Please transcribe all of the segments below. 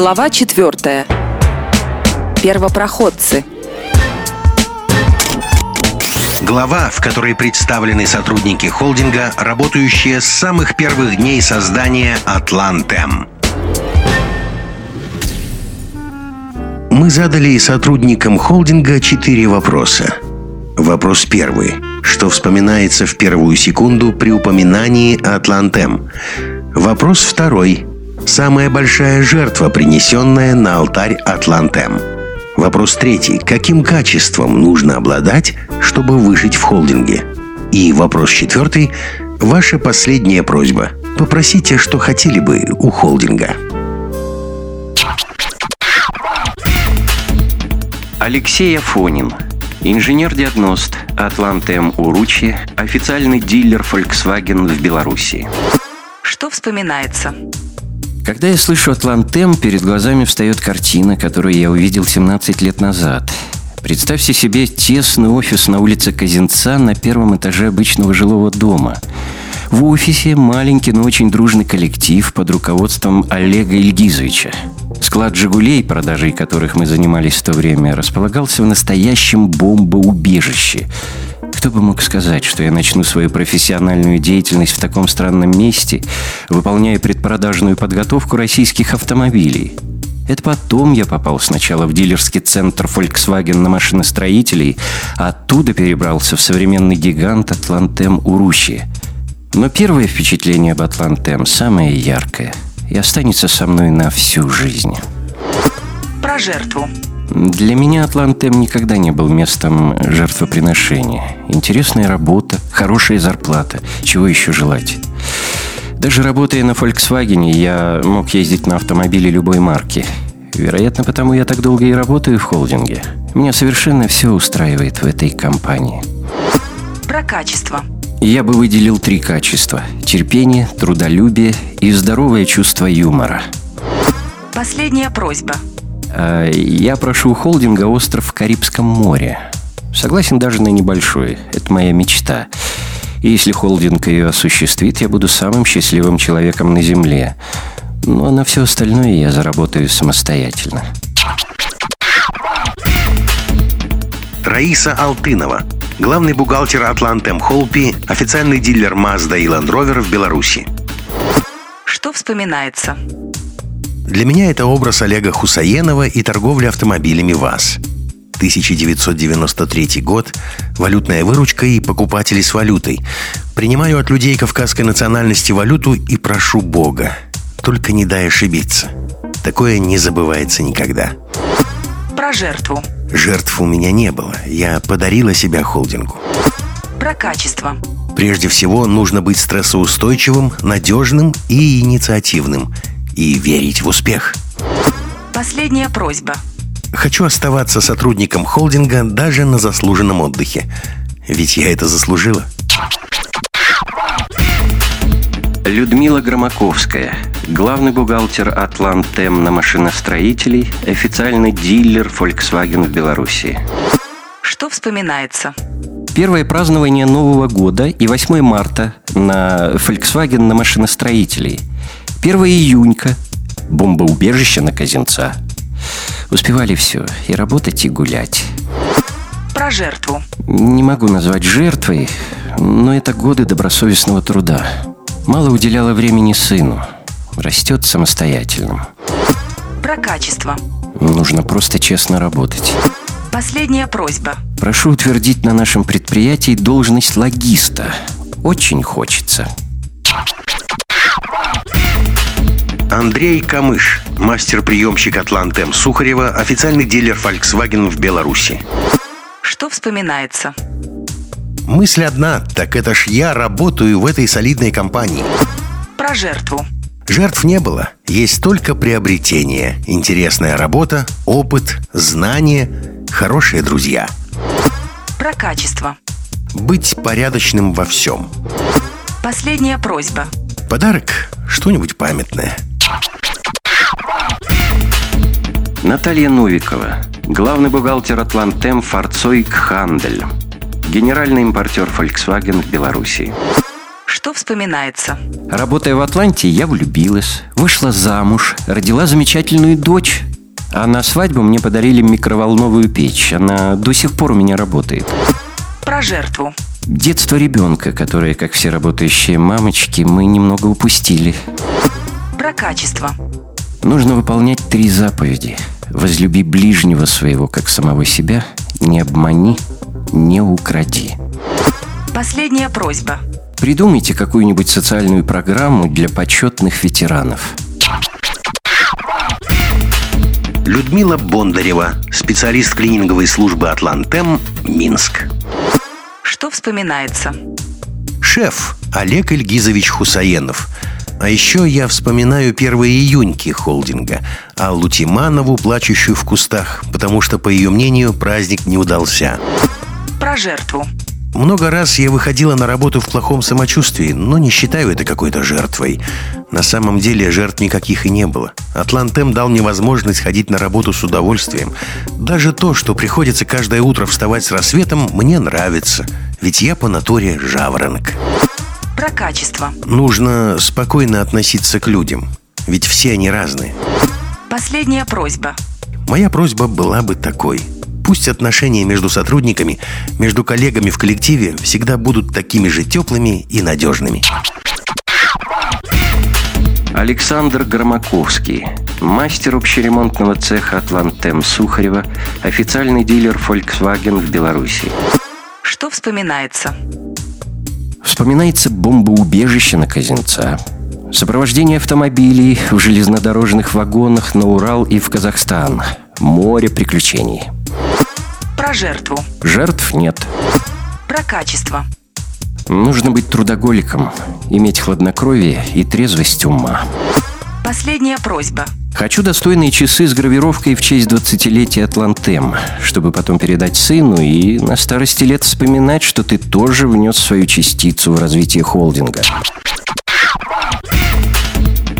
Глава 4. Первопроходцы. Глава, в которой представлены сотрудники холдинга, работающие с самых первых дней создания «Атлантем». Мы задали сотрудникам холдинга четыре вопроса. Вопрос первый. Что вспоминается в первую секунду при упоминании «Атлантем»? Вопрос второй. Самая большая жертва, принесенная на алтарь Атлантем. Вопрос третий. Каким качеством нужно обладать, чтобы выжить в холдинге? И вопрос четвертый. Ваша последняя просьба. Попросите, что хотели бы у холдинга. Алексей Афонин, инженер-диагност Атлантем Уручи, официальный дилер Volkswagen в Беларуси. Что вспоминается? Когда я слышу Атлантем, перед глазами встает картина, которую я увидел 17 лет назад. Представьте себе тесный офис на улице Казинца на первом этаже обычного жилого дома. В офисе маленький, но очень дружный коллектив под руководством Олега Ильгизовича. Склад «Жигулей», продажей которых мы занимались в то время, располагался в настоящем бомбоубежище – кто бы мог сказать, что я начну свою профессиональную деятельность в таком странном месте, выполняя предпродажную подготовку российских автомобилей? Это потом я попал сначала в дилерский центр Volkswagen на машиностроителей, а оттуда перебрался в современный гигант Атлантем Уручи. Но первое впечатление об Атлантем самое яркое и останется со мной на всю жизнь. Про жертву. Для меня Атлантем никогда не был местом жертвоприношения. Интересная работа, хорошая зарплата. Чего еще желать? Даже работая на Volkswagen, я мог ездить на автомобиле любой марки. Вероятно, потому я так долго и работаю в холдинге. Меня совершенно все устраивает в этой компании. Про качество. Я бы выделил три качества. Терпение, трудолюбие и здоровое чувство юмора. Последняя просьба – я прошу холдинга остров в Карибском море. Согласен даже на небольшой. Это моя мечта. И если холдинг ее осуществит, я буду самым счастливым человеком на Земле. Ну а на все остальное я заработаю самостоятельно. Раиса Алтынова, главный бухгалтер Атлантем Холпи, официальный дилер Mazda и Land Rover в Беларуси. Что вспоминается? Для меня это образ Олега Хусаенова и торговля автомобилями ВАЗ. 1993 год, валютная выручка и покупатели с валютой. Принимаю от людей кавказской национальности валюту и прошу Бога. Только не дай ошибиться. Такое не забывается никогда. Про жертву. Жертв у меня не было. Я подарила себя холдингу. Про качество. Прежде всего, нужно быть стрессоустойчивым, надежным и инициативным – и верить в успех. Последняя просьба. Хочу оставаться сотрудником холдинга даже на заслуженном отдыхе. Ведь я это заслужила. Людмила Громаковская, главный бухгалтер Атлантем на машиностроителей, официальный дилер Volkswagen в Беларуси. Что вспоминается? Первое празднование Нового года и 8 марта на Volkswagen на машиностроителей – 1 июнька. Бомбоубежище на Казинца. Успевали все. И работать, и гулять. Про жертву. Не могу назвать жертвой, но это годы добросовестного труда. Мало уделяла времени сыну. Растет самостоятельным. Про качество. Нужно просто честно работать. Последняя просьба. Прошу утвердить на нашем предприятии должность логиста. Очень хочется. Андрей Камыш, мастер-приемщик Атлантем Сухарева, официальный дилер Volkswagen в Беларуси. Что вспоминается? Мысль одна, так это ж я работаю в этой солидной компании. Про жертву. Жертв не было. Есть только приобретение, интересная работа, опыт, знания, хорошие друзья. Про качество. Быть порядочным во всем. Последняя просьба. Подарок – что-нибудь памятное – Наталья Новикова, главный бухгалтер Атлантем Фарцойк Хандель, генеральный импортер Volkswagen в Беларуси. Что вспоминается? Работая в Атланте, я влюбилась, вышла замуж, родила замечательную дочь. А на свадьбу мне подарили микроволновую печь. Она до сих пор у меня работает. Про жертву. Детство ребенка, которое, как все работающие мамочки, мы немного упустили. Про качество. Нужно выполнять три заповеди. Возлюби ближнего своего, как самого себя, не обмани, не укради. Последняя просьба. Придумайте какую-нибудь социальную программу для почетных ветеранов. Людмила Бондарева, специалист клининговой службы «Атлантем», Минск. Что вспоминается? Шеф Олег Ильгизович Хусаенов. А еще я вспоминаю первые июньки холдинга, Аллу Тиманову, плачущую в кустах, потому что, по ее мнению, праздник не удался. Про жертву. Много раз я выходила на работу в плохом самочувствии, но не считаю это какой-то жертвой. На самом деле жертв никаких и не было. Атлантем дал мне возможность ходить на работу с удовольствием. Даже то, что приходится каждое утро вставать с рассветом, мне нравится. Ведь я по натуре жаворонок. Про качество. Нужно спокойно относиться к людям. Ведь все они разные. Последняя просьба. Моя просьба была бы такой – Пусть отношения между сотрудниками, между коллегами в коллективе всегда будут такими же теплыми и надежными. Александр Громаковский, мастер общеремонтного цеха «Атлантем» Сухарева, официальный дилер Volkswagen в Беларуси. Что вспоминается? Вспоминается бомбоубежище на Казинца, сопровождение автомобилей в железнодорожных вагонах на Урал и в Казахстан, море приключений – про жертву. Жертв нет. Про качество. Нужно быть трудоголиком, иметь хладнокровие и трезвость ума. Последняя просьба. Хочу достойные часы с гравировкой в честь 20-летия Атлантем, чтобы потом передать сыну и на старости лет вспоминать, что ты тоже внес свою частицу в развитие холдинга.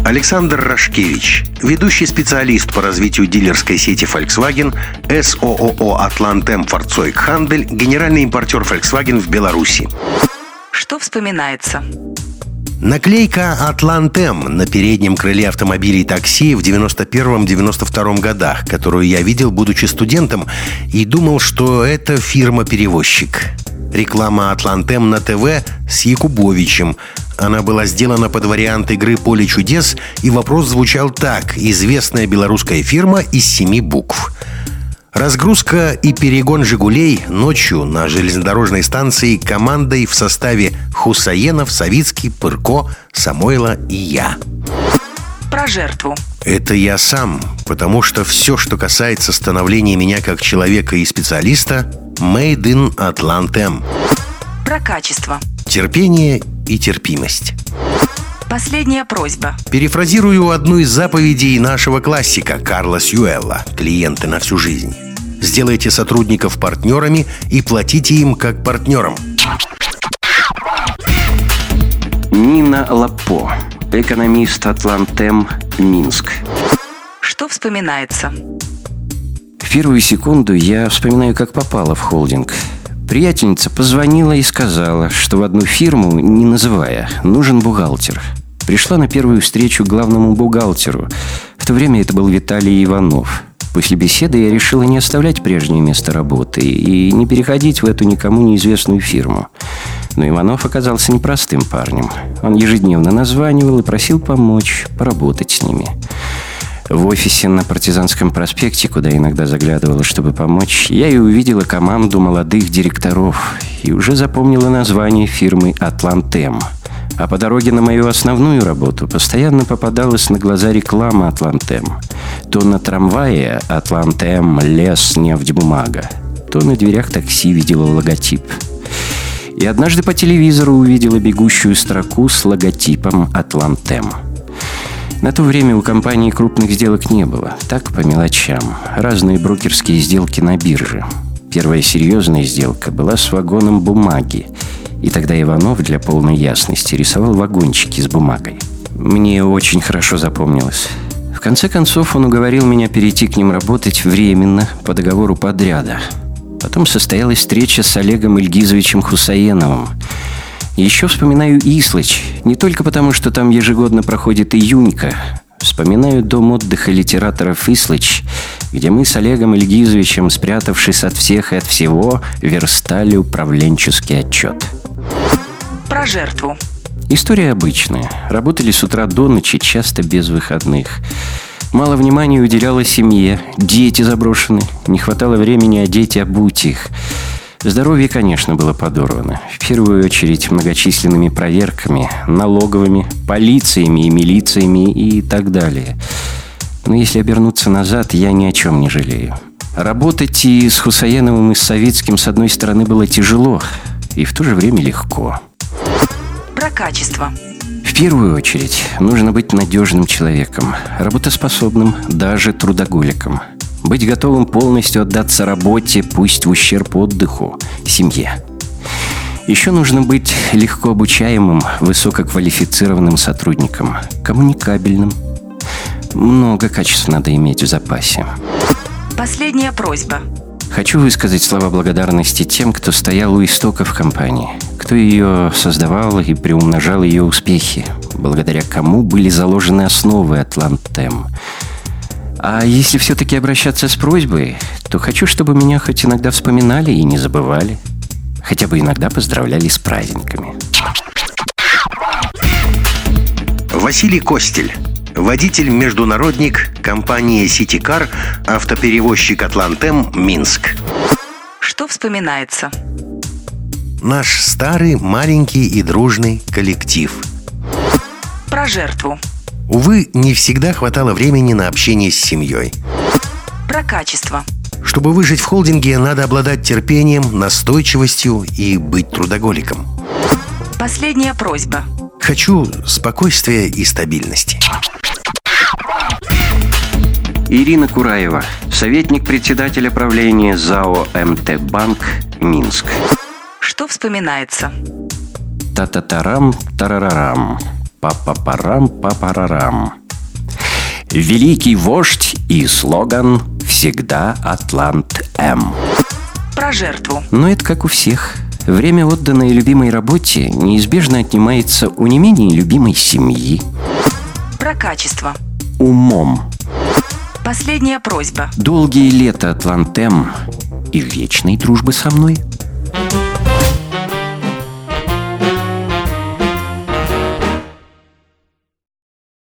Александр Рашкевич, ведущий специалист по развитию дилерской сети Volkswagen, СООО «Атлантем Форцойк Хандель», генеральный импортер Volkswagen в Беларуси. Что вспоминается? Наклейка «Атлантем» на переднем крыле автомобилей такси в 91-92 годах, которую я видел, будучи студентом, и думал, что это фирма-перевозчик. Реклама «Атлантем» на ТВ с Якубовичем – она была сделана под вариант игры «Поле чудес», и вопрос звучал так. Известная белорусская фирма из семи букв. Разгрузка и перегон «Жигулей» ночью на железнодорожной станции командой в составе Хусаенов, Савицкий, Пырко, Самойла и я. Про жертву. Это я сам, потому что все, что касается становления меня как человека и специалиста, made in Atlantem. Про качество. Терпение и терпимость. Последняя просьба. Перефразирую одну из заповедей нашего классика Карла Сьюэлла «Клиенты на всю жизнь». Сделайте сотрудников партнерами и платите им как партнерам. Нина Лапо, экономист Атлантем, Минск. Что вспоминается? В первую секунду я вспоминаю, как попала в холдинг – Приятельница позвонила и сказала, что в одну фирму, не называя, нужен бухгалтер. Пришла на первую встречу главному бухгалтеру. В то время это был Виталий Иванов. После беседы я решила не оставлять прежнее место работы и не переходить в эту никому неизвестную фирму. Но Иванов оказался непростым парнем. Он ежедневно названивал и просил помочь, поработать с ними. В офисе на Партизанском проспекте, куда иногда заглядывала, чтобы помочь, я и увидела команду молодых директоров и уже запомнила название фирмы «Атлантем». А по дороге на мою основную работу постоянно попадалась на глаза реклама «Атлантем». То на трамвае «Атлантем», «Лес», «Нефть», «Бумага», то на дверях такси видела логотип. И однажды по телевизору увидела бегущую строку с логотипом «Атлантем». На то время у компании крупных сделок не было. Так, по мелочам. Разные брокерские сделки на бирже. Первая серьезная сделка была с вагоном бумаги. И тогда Иванов для полной ясности рисовал вагончики с бумагой. Мне очень хорошо запомнилось. В конце концов, он уговорил меня перейти к ним работать временно, по договору подряда. Потом состоялась встреча с Олегом Ильгизовичем Хусаеновым. Еще вспоминаю Ислыч, не только потому, что там ежегодно проходит июнька. Вспоминаю дом отдыха литераторов Ислыч, где мы с Олегом Ильгизовичем, спрятавшись от всех и от всего, верстали управленческий отчет. Про жертву. История обычная. Работали с утра до ночи, часто без выходных. Мало внимания уделяло семье. Дети заброшены. Не хватало времени одеть и обуть их. Здоровье, конечно, было подорвано. В первую очередь многочисленными проверками, налоговыми, полициями и милициями и так далее. Но если обернуться назад, я ни о чем не жалею. Работать и с Хусаеновым, и с Советским, с одной стороны, было тяжело, и в то же время легко. Про качество. В первую очередь нужно быть надежным человеком, работоспособным, даже трудоголиком. Быть готовым полностью отдаться работе, пусть в ущерб отдыху, семье. Еще нужно быть легко обучаемым, высококвалифицированным сотрудником, коммуникабельным. Много качеств надо иметь в запасе. Последняя просьба. Хочу высказать слова благодарности тем, кто стоял у истоков компании, кто ее создавал и приумножал ее успехи, благодаря кому были заложены основы Атлантем. А если все-таки обращаться с просьбой, то хочу, чтобы меня хоть иногда вспоминали и не забывали. Хотя бы иногда поздравляли с праздниками. Василий Костель. Водитель-международник компании «Ситикар», автоперевозчик «Атлантем», Минск. Что вспоминается? Наш старый, маленький и дружный коллектив. Про жертву. Увы, не всегда хватало времени на общение с семьей. Про качество. Чтобы выжить в холдинге, надо обладать терпением, настойчивостью и быть трудоголиком. Последняя просьба. Хочу спокойствия и стабильности. Ирина Кураева, советник председателя правления ЗАО МТ Банк, Минск. Что вспоминается? Та-та-тарам, тарарарам. Папа-парам, папарарам. Великий вождь и слоган «Всегда Атлант М». Про жертву. Но это как у всех. Время, отданное любимой работе, неизбежно отнимается у не менее любимой семьи. Про качество. Умом. Последняя просьба. Долгие лета Атлантем и вечной дружбы со мной.